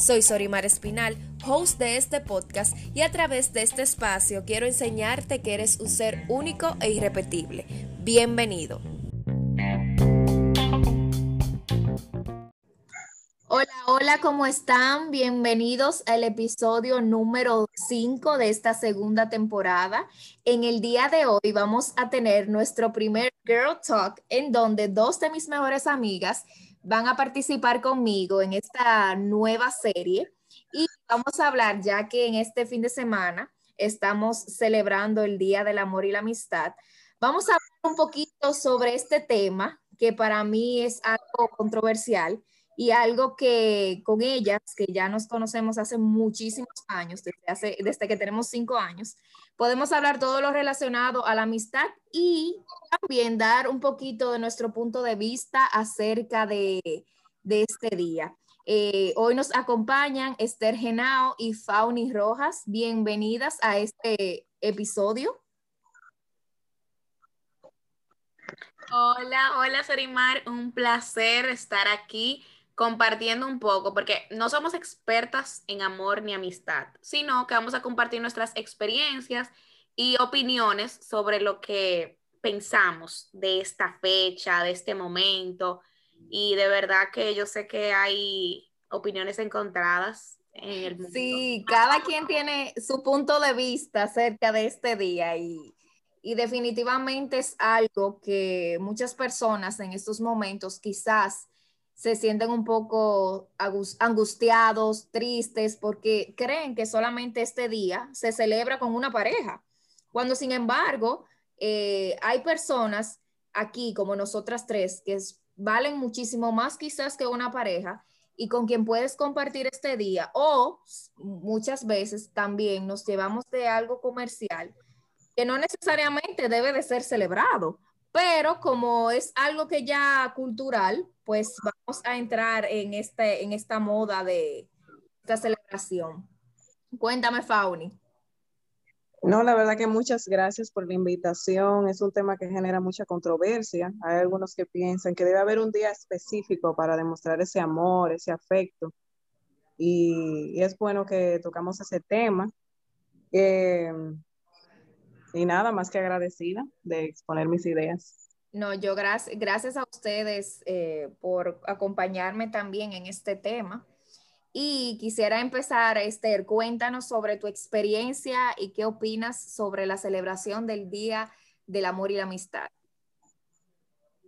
Soy Sorimar Espinal, host de este podcast y a través de este espacio quiero enseñarte que eres un ser único e irrepetible. Bienvenido. Hola, hola, ¿cómo están? Bienvenidos al episodio número 5 de esta segunda temporada. En el día de hoy vamos a tener nuestro primer Girl Talk en donde dos de mis mejores amigas van a participar conmigo en esta nueva serie. Y vamos a hablar, ya que en este fin de semana estamos celebrando el Día del Amor y la Amistad, vamos a hablar un poquito sobre este tema que para mí es algo controversial y algo que con ellas, que ya nos conocemos hace muchísimos años, desde, hace, desde que tenemos cinco años, podemos hablar todo lo relacionado a la amistad y también dar un poquito de nuestro punto de vista acerca de, este día. Eh, hoy nos acompañan Esther Genao y Fauni Rojas. Bienvenidas a este episodio. Hola, hola Sorimar, un placer estar aquí compartiendo un poco, porque no somos expertas en amor ni amistad, sino que vamos a compartir nuestras experiencias y opiniones sobre lo que pensamos de esta fecha, de este momento. Y de verdad que yo sé que hay opiniones encontradas en el mundo. Sí, cada quien tiene su punto de vista acerca de este día y, y definitivamente es algo que muchas personas en estos momentos quizás se sienten un poco angustiados, tristes, porque creen que solamente este día se celebra con una pareja, cuando sin embargo eh, hay personas aquí como nosotras tres que valen muchísimo más quizás que una pareja y con quien puedes compartir este día o muchas veces también nos llevamos de algo comercial que no necesariamente debe de ser celebrado, pero como es algo que ya cultural, pues vamos a entrar en, este, en esta moda de esta celebración. Cuéntame, Fauni. No, la verdad que muchas gracias por la invitación. Es un tema que genera mucha controversia. Hay algunos que piensan que debe haber un día específico para demostrar ese amor, ese afecto. Y, es bueno que tocamos ese tema. Eh, y nada, más que agradecida de exponer mis ideas. No, yo gracias, gracias a ustedes eh, por acompañarme también en este tema. Y quisiera empezar, Esther, cuéntanos sobre tu experiencia y qué opinas sobre la celebración del Día del Amor y la Amistad.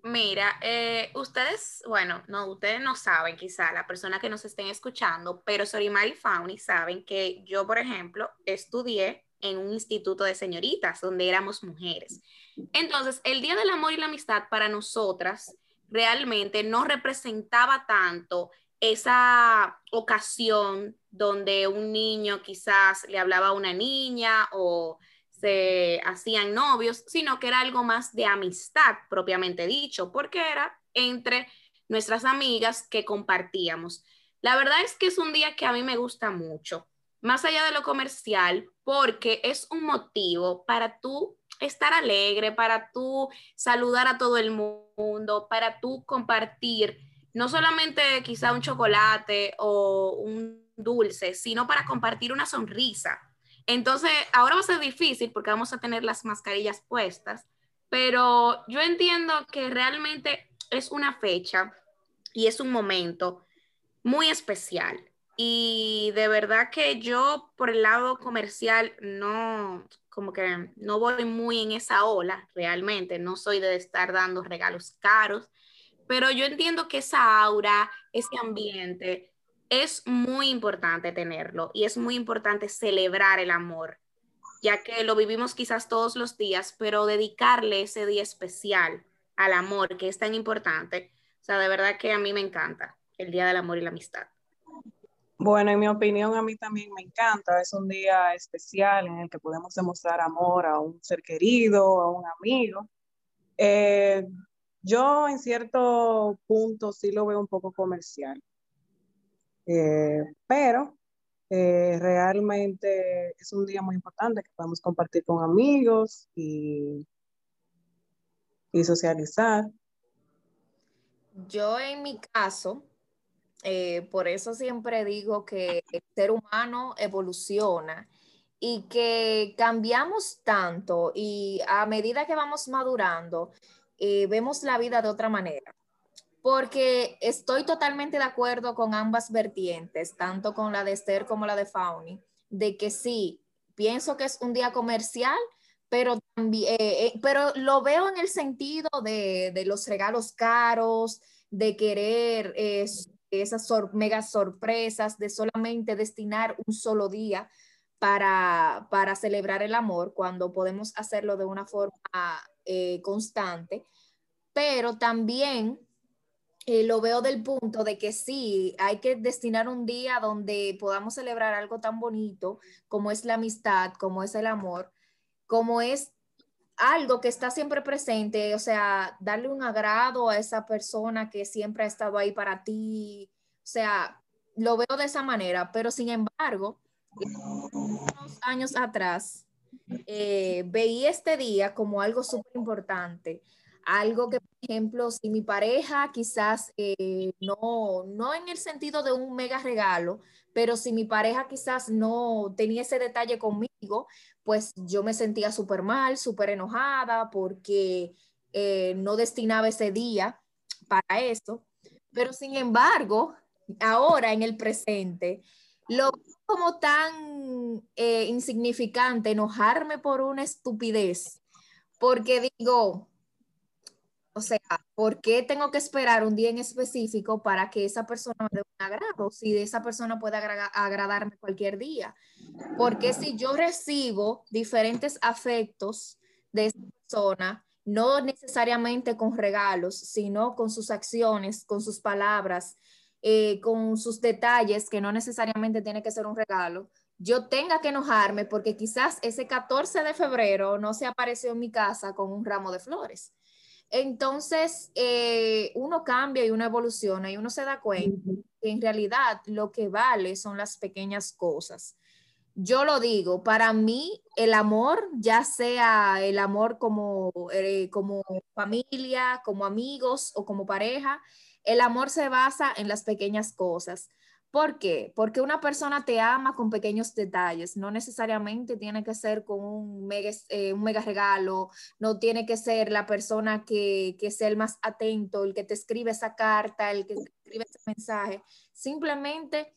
Mira, eh, ustedes, bueno, no, ustedes no saben quizá, la persona que nos estén escuchando, pero Sorimar y Fauni saben que yo, por ejemplo, estudié en un instituto de señoritas donde éramos mujeres. Entonces, el Día del Amor y la Amistad para nosotras realmente no representaba tanto esa ocasión donde un niño quizás le hablaba a una niña o se hacían novios, sino que era algo más de amistad propiamente dicho, porque era entre nuestras amigas que compartíamos. La verdad es que es un día que a mí me gusta mucho más allá de lo comercial, porque es un motivo para tú estar alegre, para tú saludar a todo el mundo, para tú compartir no solamente quizá un chocolate o un dulce, sino para compartir una sonrisa. Entonces, ahora va a ser difícil porque vamos a tener las mascarillas puestas, pero yo entiendo que realmente es una fecha y es un momento muy especial y de verdad que yo por el lado comercial no, como que no voy muy en esa ola realmente, no soy de estar dando regalos caros, pero yo entiendo que esa aura, ese ambiente, es muy importante tenerlo y es muy importante celebrar el amor, ya que lo vivimos quizás todos los días, pero dedicarle ese día especial al amor, que es tan importante, o sea, de verdad que a mí me encanta el Día del Amor y la Amistad. Bueno, en mi opinión, a mí también me encanta. Es un día especial en el que podemos demostrar amor a un ser querido, a un amigo. Eh, yo en cierto punto sí lo veo un poco comercial, eh, pero eh, realmente es un día muy importante que podemos compartir con amigos y, y socializar. Yo en mi caso, eh, por eso siempre digo que el ser humano evoluciona y que cambiamos tanto y a medida que vamos madurando, eh, vemos la vida de otra manera. Porque estoy totalmente de acuerdo con ambas vertientes, tanto con la de Esther como la de Fauni, de que sí, pienso que es un día comercial, pero también, eh, pero lo veo en el sentido de, de los regalos caros, de querer esas mega sorpresas, de solamente destinar un solo día para, para celebrar el amor, cuando podemos hacerlo de una forma eh, constante. Pero también eh, lo veo del punto de que sí, hay que destinar un día donde podamos celebrar algo tan bonito como es la amistad, como es el amor, como es algo que está siempre presente, o sea, darle un agrado a esa persona que siempre ha estado ahí para ti, o sea, lo veo de esa manera, pero sin embargo, unos años atrás, eh, veía este día como algo súper importante, algo que, por ejemplo, si mi pareja quizás eh, no, no en el sentido de un mega regalo, pero si mi pareja quizás no tenía ese detalle conmigo, pues yo me sentía súper mal, súper enojada porque eh, no destinaba ese día para eso. Pero sin embargo, ahora en el presente, lo como tan eh, insignificante enojarme por una estupidez, porque digo, o sea, ¿por qué tengo que esperar un día en específico para que esa persona me dé un agrado? Si esa persona puede agradarme cualquier día. Porque si yo recibo diferentes afectos de esa persona, no necesariamente con regalos, sino con sus acciones, con sus palabras, eh, con sus detalles, que no necesariamente tiene que ser un regalo, yo tenga que enojarme porque quizás ese 14 de febrero no se apareció en mi casa con un ramo de flores. Entonces, eh, uno cambia y uno evoluciona y uno se da cuenta que en realidad lo que vale son las pequeñas cosas. Yo lo digo, para mí el amor, ya sea el amor como, eh, como familia, como amigos o como pareja, el amor se basa en las pequeñas cosas. ¿Por qué? Porque una persona te ama con pequeños detalles, no necesariamente tiene que ser con un mega, eh, un mega regalo, no tiene que ser la persona que, que, sea el más atento, el que te escribe esa carta, el que te escribe ese mensaje. Simplemente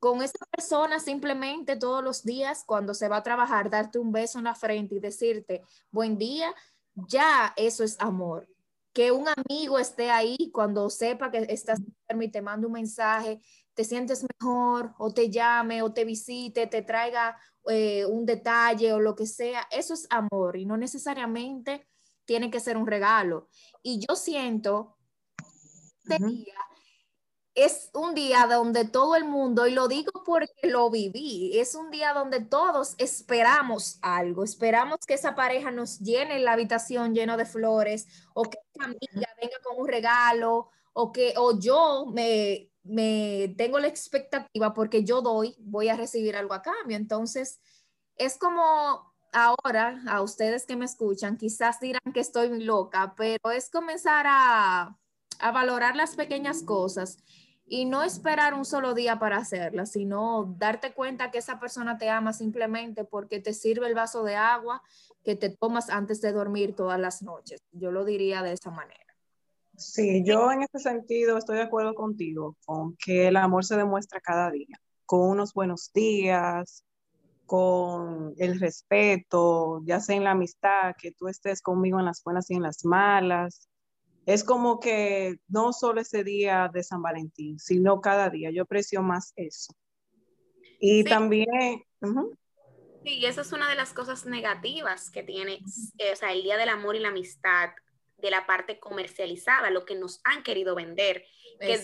con esa persona, simplemente todos los días cuando se va a trabajar, darte un beso en la frente y decirte buen día, ya eso es amor que un amigo esté ahí cuando sepa que estás enfermo y te manda un mensaje, te sientes mejor o te llame o te visite, te traiga eh, un detalle o lo que sea, eso es amor y no necesariamente tiene que ser un regalo. Y yo siento este día es un día donde todo el mundo, y lo digo porque lo viví, es un día donde todos esperamos algo, esperamos que esa pareja nos llene la habitación lleno de flores, o que esa amiga venga con un regalo, o que o yo me, me tengo la expectativa porque yo doy, voy a recibir algo a cambio. Entonces, es como ahora, a ustedes que me escuchan, quizás dirán que estoy loca, pero es comenzar a, a valorar las pequeñas cosas y no esperar un solo día para hacerla, sino darte cuenta que esa persona te ama simplemente porque te sirve el vaso de agua que te tomas antes de dormir todas las noches. Yo lo diría de esa manera. Sí, yo en este sentido estoy de acuerdo contigo, con que el amor se demuestra cada día, con unos buenos días, con el respeto, ya sea en la amistad, que tú estés conmigo en las buenas y en las malas, es como que no solo ese día de San Valentín, sino cada día. Yo aprecio más eso. Y también... Sí, esa es una de las cosas negativas que tiene, eh, o sea, el Día del Amor y la Amistad, de la parte comercializada, lo que nos han querido vender. Que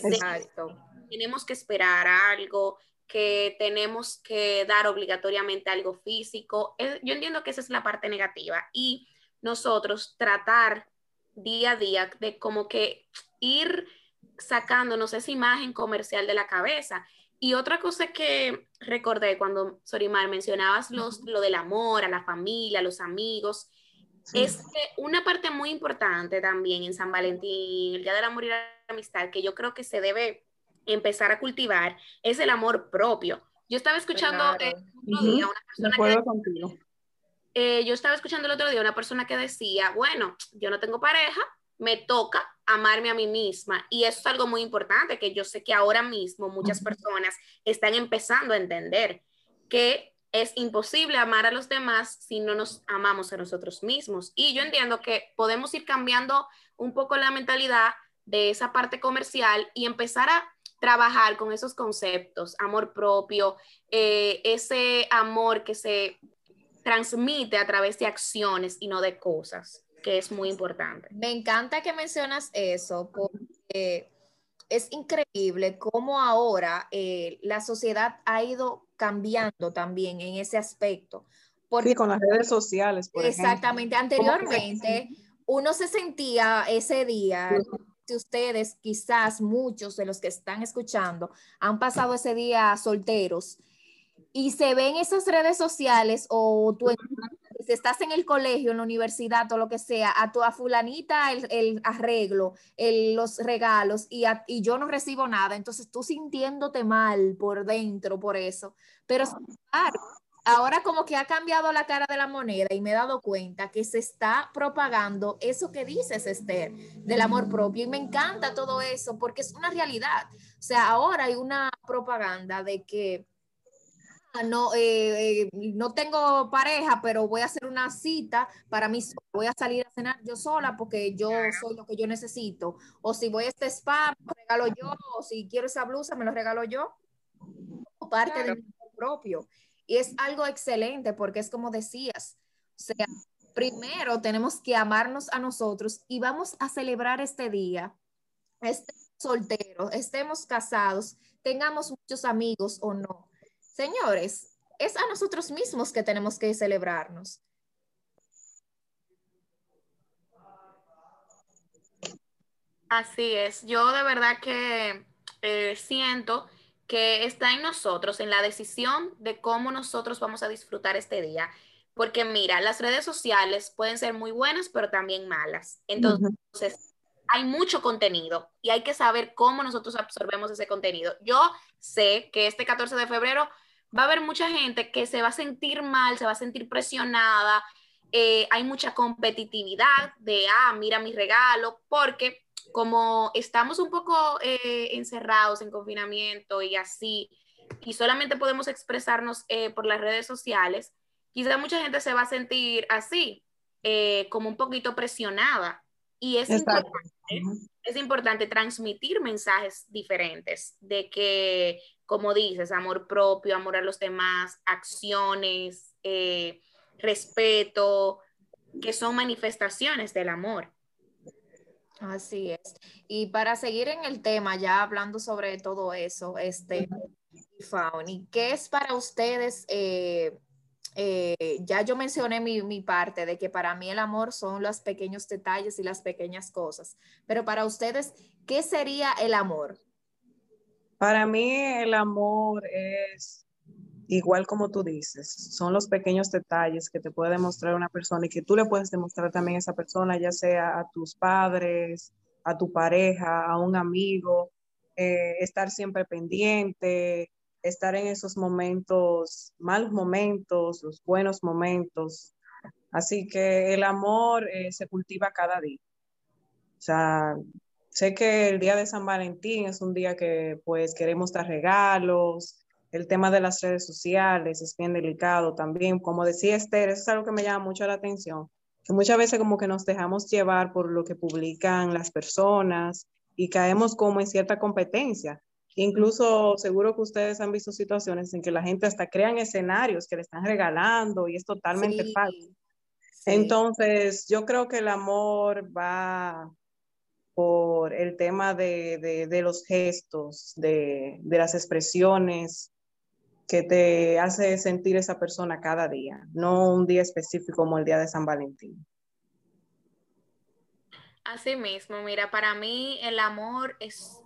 tenemos que esperar algo, que tenemos que dar obligatoriamente algo físico. Yo entiendo que esa es la parte negativa y nosotros tratar día a día de como que ir sacándonos esa imagen comercial de la cabeza. Y otra cosa que recordé cuando, Sorimar, mencionabas los, lo del amor, a la familia, a los amigos, es que una parte muy importante también en San Valentín, el Día del Amor y la Amistad, que yo creo que se debe empezar a cultivar, es el amor propio. Yo estaba escuchando eh, el otro día una persona que, eh, yo estaba escuchando el otro día una persona que decía, bueno, yo no tengo pareja, me toca amarme a mí misma. Y eso es algo muy importante, que yo sé que ahora mismo muchas personas están empezando a entender que es imposible amar a los demás si no nos amamos a nosotros mismos. Y yo entiendo que podemos ir cambiando un poco la mentalidad de esa parte comercial y empezar a trabajar con esos conceptos, amor propio, eh, ese amor que se transmite a través de acciones y no de cosas, que es muy importante. Me encanta que mencionas eso, porque es increíble cómo ahora eh, la sociedad ha ido cambiando también en ese aspecto. Porque, sí, con las redes sociales, por Exactamente, anteriormente uno se sentía ese día, ustedes, quizás muchos de los que están escuchando, han pasado ese día solteros y se ven esas redes sociales o tú si estás en el colegio, en la universidad o lo que sea, a tu a fulanita el, arreglo, los regalos y, y, yo no recibo nada, entonces tú sintiéndote mal por dentro por eso. Pero ahora como que ha cambiado la cara de la moneda y me he dado cuenta que se está propagando eso que dices, Esther, del amor propio. Y me encanta todo eso porque es una realidad. O sea, ahora hay una propaganda de que no, eh, eh, no tengo pareja, pero voy a hacer una cita para mí, voy a salir a cenar yo sola porque yo soy lo que yo necesito. O si voy a este spa, me lo regalo yo, o si quiero esa blusa, me lo regalo yo. Parte de mi propio. Y es algo excelente porque es como decías, o sea, primero tenemos que amarnos a nosotros y vamos a celebrar este día, estemos solteros, estemos casados, tengamos muchos amigos o no Señores, es a nosotros mismos que tenemos que celebrarnos. Así es, yo de verdad que eh, siento que está en nosotros, en la decisión de cómo nosotros vamos a disfrutar este día. Porque mira, las redes sociales pueden ser muy buenas, pero también malas. Entonces, hay mucho contenido y hay que saber cómo nosotros absorbemos ese contenido. Yo sé que este 14 de febrero va a haber mucha gente que se va a sentir mal, se va a sentir presionada, eh, hay mucha competitividad de, ah, mira mi regalo, porque como estamos un poco eh, encerrados en confinamiento y así, y solamente podemos expresarnos eh, por las redes sociales, quizá mucha gente se va a sentir así, como un poquito presionada. Y es importante, es importante transmitir mensajes diferentes de que como dices, amor propio, amor a los demás, acciones, eh, respeto, que son manifestaciones del amor. Así es. Y para seguir en el tema, ya hablando sobre todo eso, este, Fauni, ¿qué es para ustedes? Eh, eh, ya yo mencioné mi, mi, parte de que para mí el amor son los pequeños detalles y las pequeñas cosas, pero para ustedes, ¿qué sería el amor? Para mí el amor es igual como tú dices, son los pequeños detalles que te puede demostrar una persona y que tú le puedes demostrar también a esa persona, ya sea a tus padres, a tu pareja, a un amigo, eh, estar siempre pendiente, estar en esos momentos, malos momentos, los buenos momentos. Así que el amor eh, se cultiva cada día. O sea, Sé que el día de San Valentín es un día que pues queremos dar regalos, el tema de las redes sociales es bien delicado también. Como decía Esther, eso es algo que me llama mucho la atención, que muchas veces como que nos dejamos llevar por lo que publican las personas y caemos como en cierta competencia. Incluso seguro que ustedes han visto situaciones en que la gente hasta crean escenarios que le están regalando y es totalmente falso. Entonces, yo creo que el amor va por el tema de, los gestos, de, las expresiones, que te hace sentir esa persona cada día, no un día específico como el día de San Valentín. Así mismo, mira, para mí el amor es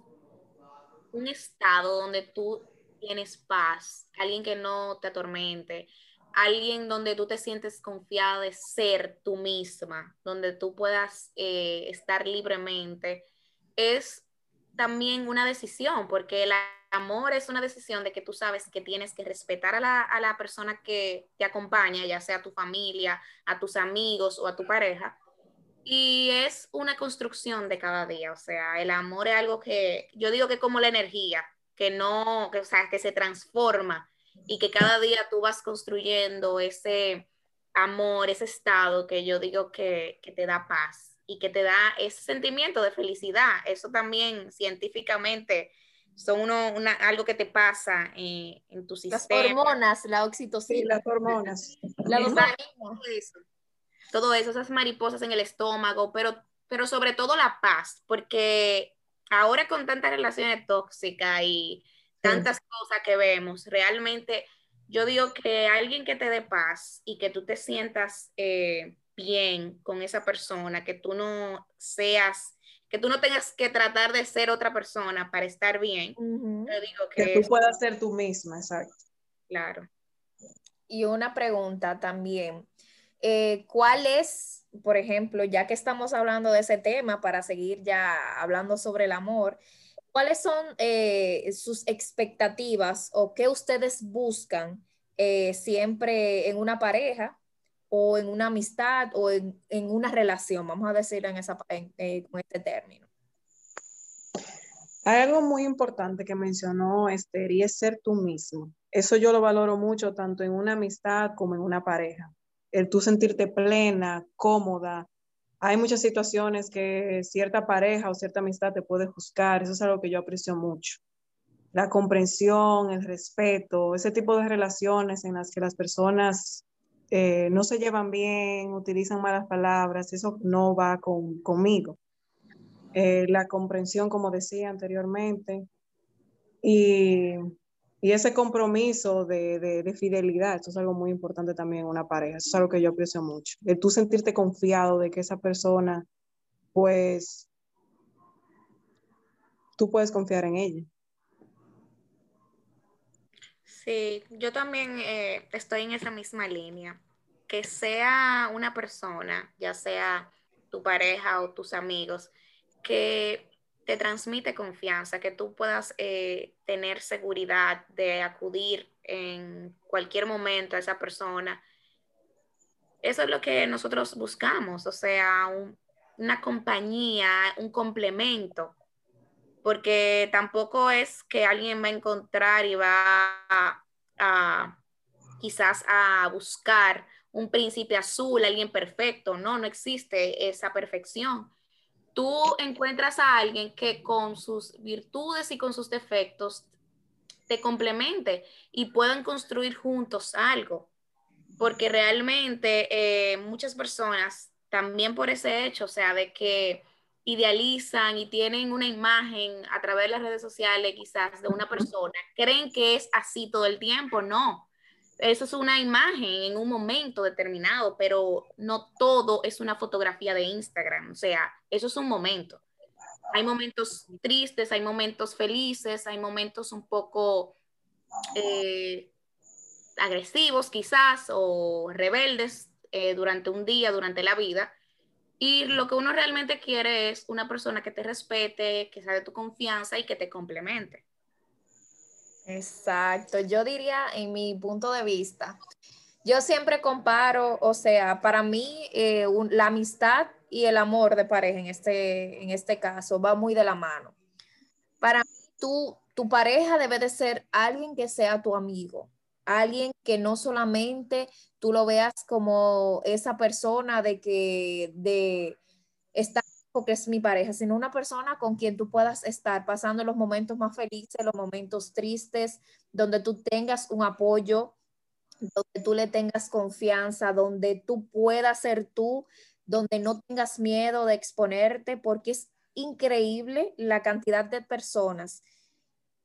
un estado donde tú tienes paz, alguien que no te atormente, alguien donde tú te sientes confiada de ser tú misma, donde tú puedas eh, estar libremente, es también una decisión, porque el amor es una decisión de que tú sabes que tienes que respetar a la, a la persona que te acompaña, ya sea tu familia, a tus amigos o a tu pareja, y es una construcción de cada día, o sea, el amor es algo que yo digo que es como la energía, que no, que, o sea, que se transforma y que cada día tú vas construyendo ese amor, ese estado que yo digo que, que te da paz y que te da ese sentimiento de felicidad. Eso también científicamente son uno, una, algo que te pasa en, en tu sistema. Las hormonas, la oxitocina. Sí, las hormonas. La todo eso, esas mariposas en el estómago, pero, pero sobre todo la paz, porque ahora con tantas relaciones tóxicas y tantas cosas que vemos, realmente yo digo que alguien que te dé paz y que tú te sientas eh, bien con esa persona, que tú no seas, que tú no tengas que tratar de ser otra persona para estar bien, yo digo que, que tú puedas ser tú misma, exacto. Claro. Y una pregunta también. Eh, ¿Cuál es, por ejemplo, ya que estamos hablando de ese tema, para seguir ya hablando sobre el amor, cuáles son eh, sus expectativas o qué ustedes buscan eh, siempre en una pareja o en una amistad o en, una relación, vamos a decir en esa, con este término? Hay algo muy importante que mencionó Esther y es ser tú mismo. Eso yo lo valoro mucho tanto en una amistad como en una pareja el tú sentirte plena, cómoda. Hay muchas situaciones que cierta pareja o cierta amistad te puede juzgar, eso es algo que yo aprecio mucho. La comprensión, el respeto, ese tipo de relaciones en las que las personas eh, no se llevan bien, utilizan malas palabras, eso no va conmigo. Eh, la comprensión, como decía anteriormente, y y ese compromiso de, fidelidad, eso es algo muy importante también en una pareja, eso es algo que yo aprecio mucho. El tú sentirte confiado de que esa persona, pues, tú puedes confiar en ella. Sí, yo también eh, estoy en esa misma línea. Que sea una persona, ya sea tu pareja o tus amigos, que te transmite confianza, que tú puedas eh, tener seguridad de acudir en cualquier momento a esa persona. Eso es lo que nosotros buscamos, o sea, una compañía, un complemento, porque tampoco es que alguien va a encontrar y va a quizás a buscar un príncipe azul, alguien perfecto, no, no existe esa perfección tú encuentras a alguien que con sus virtudes y con sus defectos te complemente y puedan construir juntos algo. Porque realmente eh, muchas personas, también por ese hecho, o sea, de que idealizan y tienen una imagen a través de las redes sociales quizás de una persona, creen que es así todo el tiempo, no eso es una imagen en un momento determinado, pero no todo es una fotografía de Instagram. O sea, eso es un momento. Hay momentos tristes, hay momentos felices, hay momentos un poco eh, agresivos quizás o rebeldes eh, durante un día, durante la vida. Y lo que uno realmente quiere es una persona que te respete, que sea de tu confianza y que te complemente. Exacto, yo diría en mi punto de vista, yo siempre comparo, o sea, para mí eh, la amistad y el amor de pareja en este, en este caso va muy de la mano. Para mí, tú, tu pareja debe de ser alguien que sea tu amigo, alguien que no solamente tú lo veas como esa persona de que de estar que es mi pareja, sino una persona con quien tú puedas estar pasando los momentos más felices, los momentos tristes, donde tú tengas un apoyo, donde tú le tengas confianza, donde tú puedas ser tú, donde no tengas miedo de exponerte, porque es increíble la cantidad de personas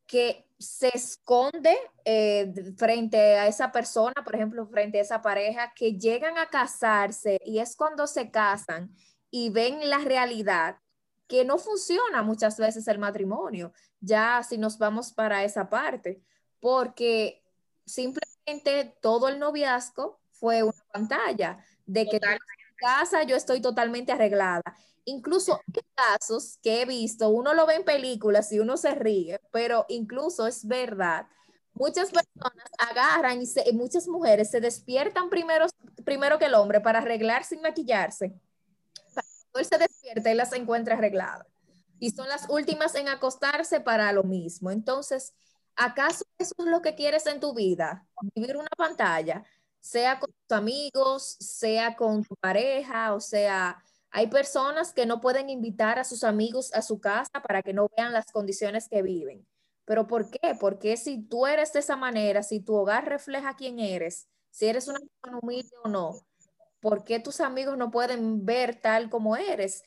que se esconde eh, frente a esa persona, por ejemplo, frente a esa pareja, que llegan a casarse y es cuando se casan y ven la realidad que no funciona muchas veces el matrimonio, ya si nos vamos para esa parte, porque simplemente todo el noviazgo fue una pantalla de que en casa yo estoy totalmente arreglada incluso hay casos que he visto, uno lo ve en películas y uno se ríe, pero incluso es verdad. Muchas personas agarran y, muchas mujeres se despiertan primero, primero que el hombre para arreglar sin maquillarse. Cuando él se despierta y las encuentra arregladas. Y son las últimas en acostarse para lo mismo. Entonces, ¿acaso eso es lo que quieres en tu vida? Vivir una pantalla, sea con tus amigos, sea con tu pareja, o sea, hay personas que no pueden invitar a sus amigos a su casa para que no vean las condiciones que viven. ¿Pero por qué? Porque si tú eres de esa manera, si tu hogar refleja quién eres, si eres una persona humilde o no, ¿por qué tus amigos no pueden ver tal como eres?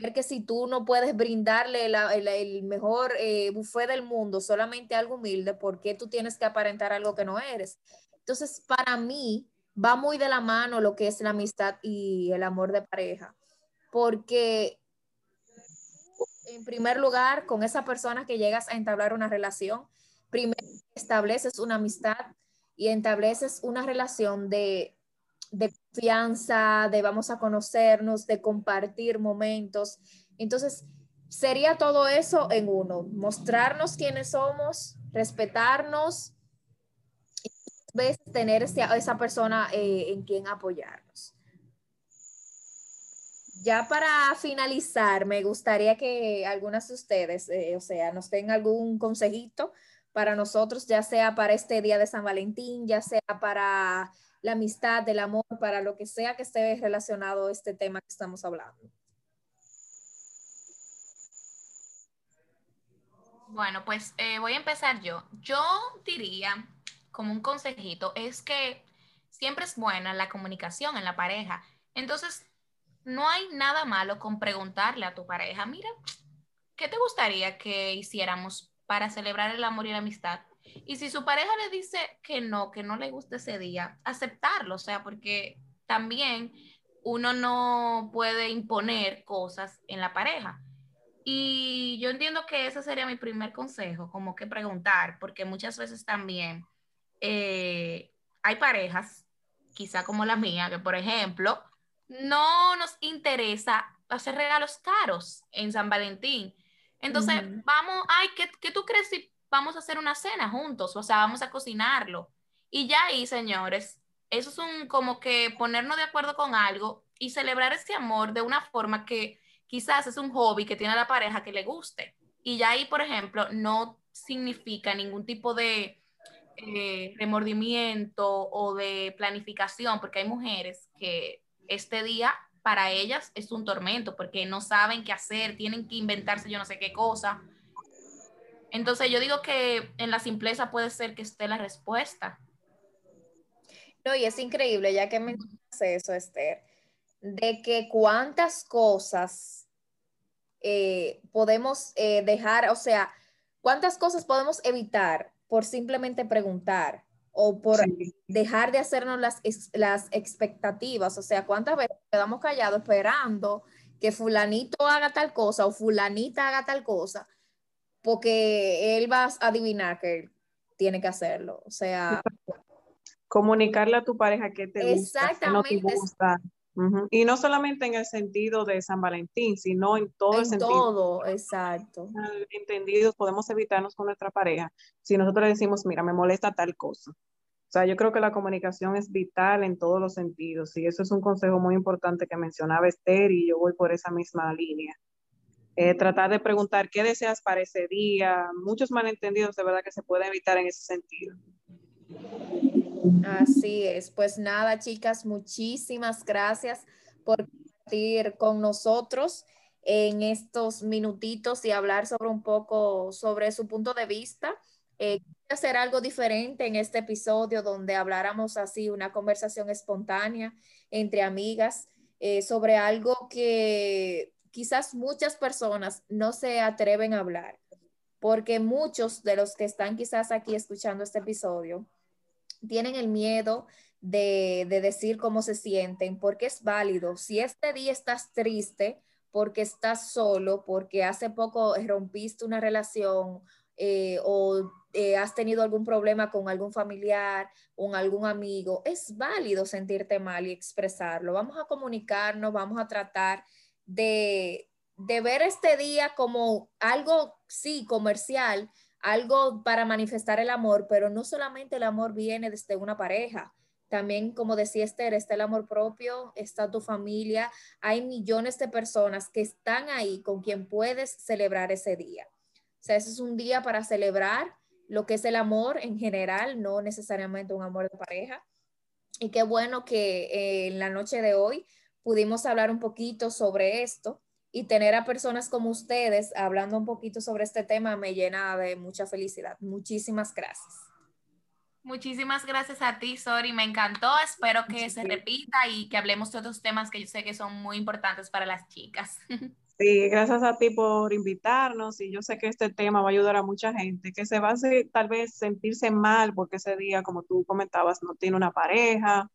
Ver que si tú no puedes brindarle el, mejor eh, buffet del mundo, solamente algo humilde, ¿por qué tú tienes que aparentar algo que no eres? Entonces, para mí, va muy de la mano lo que es la amistad y el amor de pareja porque en primer lugar, con esa persona que llegas a entablar una relación, primero estableces una amistad y estableces una relación de, de confianza, de vamos a conocernos, de compartir momentos. Entonces, sería todo eso en uno, mostrarnos quiénes somos, respetarnos y tener esa, esa persona eh, en quien apoyarnos ya para finalizar, me gustaría que algunas de ustedes, eh, o sea, nos den algún consejito para nosotros, ya sea para este día de San Valentín, ya sea para la amistad, el amor, para lo que sea que esté relacionado a este tema que estamos hablando. Bueno, pues eh, voy a empezar yo. Yo diría, como un consejito, es que siempre es buena la comunicación en la pareja. Entonces, no hay nada malo con preguntarle a tu pareja, mira, ¿qué te gustaría que hiciéramos para celebrar el amor y la amistad? Y si su pareja le dice que no, que no le gusta ese día, aceptarlo, o sea, porque también uno no puede imponer cosas en la pareja. Y yo entiendo que ese sería mi primer consejo, como que preguntar, porque muchas veces también eh, hay parejas, quizá como la mía, que por ejemplo, no nos interesa hacer regalos caros en San Valentín. Entonces, vamos, ay, ¿qué, tú crees si vamos a hacer una cena juntos? O sea, vamos a cocinarlo. Y ya ahí, señores, eso es un como que ponernos de acuerdo con algo y celebrar ese amor de una forma que quizás es un hobby que tiene la pareja que le guste. Y ya ahí, por ejemplo, no significa ningún tipo de eh, remordimiento o de planificación, porque hay mujeres que este día para ellas es un tormento porque no saben qué hacer, tienen que inventarse yo no sé qué cosa. Entonces yo digo que en la simpleza puede ser que esté la respuesta. No, y es increíble, ya que me dice eso, Esther, de que cuántas cosas eh, podemos eh, dejar, o sea, cuántas cosas podemos evitar por simplemente preguntar o por dejar de hacernos las, las expectativas. O sea, ¿cuántas veces quedamos callados esperando que fulanito haga tal cosa o fulanita haga tal cosa? Porque él va a adivinar que tiene que hacerlo. O sea... Comunicarle a tu pareja que te gusta, que no te gusta. Y no solamente en el sentido de San Valentín, sino en todo en el sentido. todo, exacto. Entendidos, podemos evitarnos con nuestra pareja si nosotros le decimos, mira, me molesta tal cosa. O sea, yo creo que la comunicación es vital en todos los sentidos y eso es un consejo muy importante que mencionaba Esther y yo voy por esa misma línea. Eh, tratar de preguntar qué deseas para ese día, muchos malentendidos de verdad que se pueden evitar en ese sentido. Así es, pues nada chicas, muchísimas gracias por compartir con nosotros en estos minutitos y hablar sobre un poco sobre su punto de vista. Eh, hacer algo diferente en este episodio donde habláramos así, una conversación espontánea entre amigas eh, sobre algo que quizás muchas personas no se atreven a hablar. porque muchos de los que están quizás aquí escuchando este episodio tienen el miedo de, de, decir cómo se sienten, porque es válido. Si este día estás triste, porque estás solo, porque hace poco rompiste una relación eh, o eh, has tenido algún problema con algún familiar, con algún amigo, es válido sentirte mal y expresarlo. Vamos a comunicarnos, vamos a tratar de, de ver este día como algo, sí, comercial, algo para manifestar el amor, pero no solamente el amor viene desde una pareja. También, como decía Esther, está el amor propio, está tu familia. Hay millones de personas que están ahí con quien puedes celebrar ese día. O sea, ese es un día para celebrar lo que es el amor en general, no necesariamente un amor de pareja. Y qué bueno que eh, en la noche de hoy pudimos hablar un poquito sobre esto y tener a personas como ustedes hablando un poquito sobre este tema me llena de mucha felicidad. Muchísimas gracias. Muchísimas gracias a ti, Sori. Me encantó. Espero que se repita y que hablemos de otros temas que yo sé que son muy importantes para las chicas. Sí, gracias a ti por invitarnos y yo sé que este tema va a ayudar a mucha gente que se va a hacer, tal vez sentirse mal porque ese día, como tú comentabas, no tiene una pareja,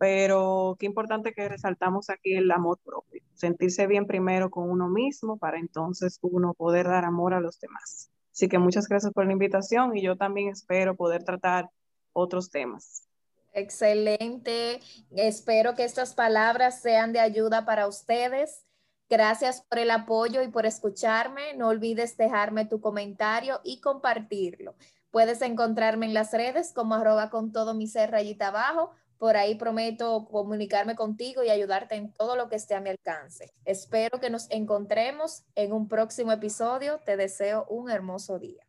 pero qué importante que resaltamos aquí el amor propio, sentirse bien primero con uno mismo para entonces uno poder dar amor a los demás. Así que muchas gracias por la invitación y yo también espero poder tratar otros temas. Excelente. Espero que estas palabras sean de ayuda para ustedes Gracias por el apoyo y por escucharme. No olvides dejarme tu comentario y compartirlo. Puedes encontrarme en las redes como arroba con todo mi ser rayita abajo. Por ahí prometo comunicarme contigo y ayudarte en todo lo que esté a mi alcance. Espero que nos encontremos en un próximo episodio. Te deseo un hermoso día.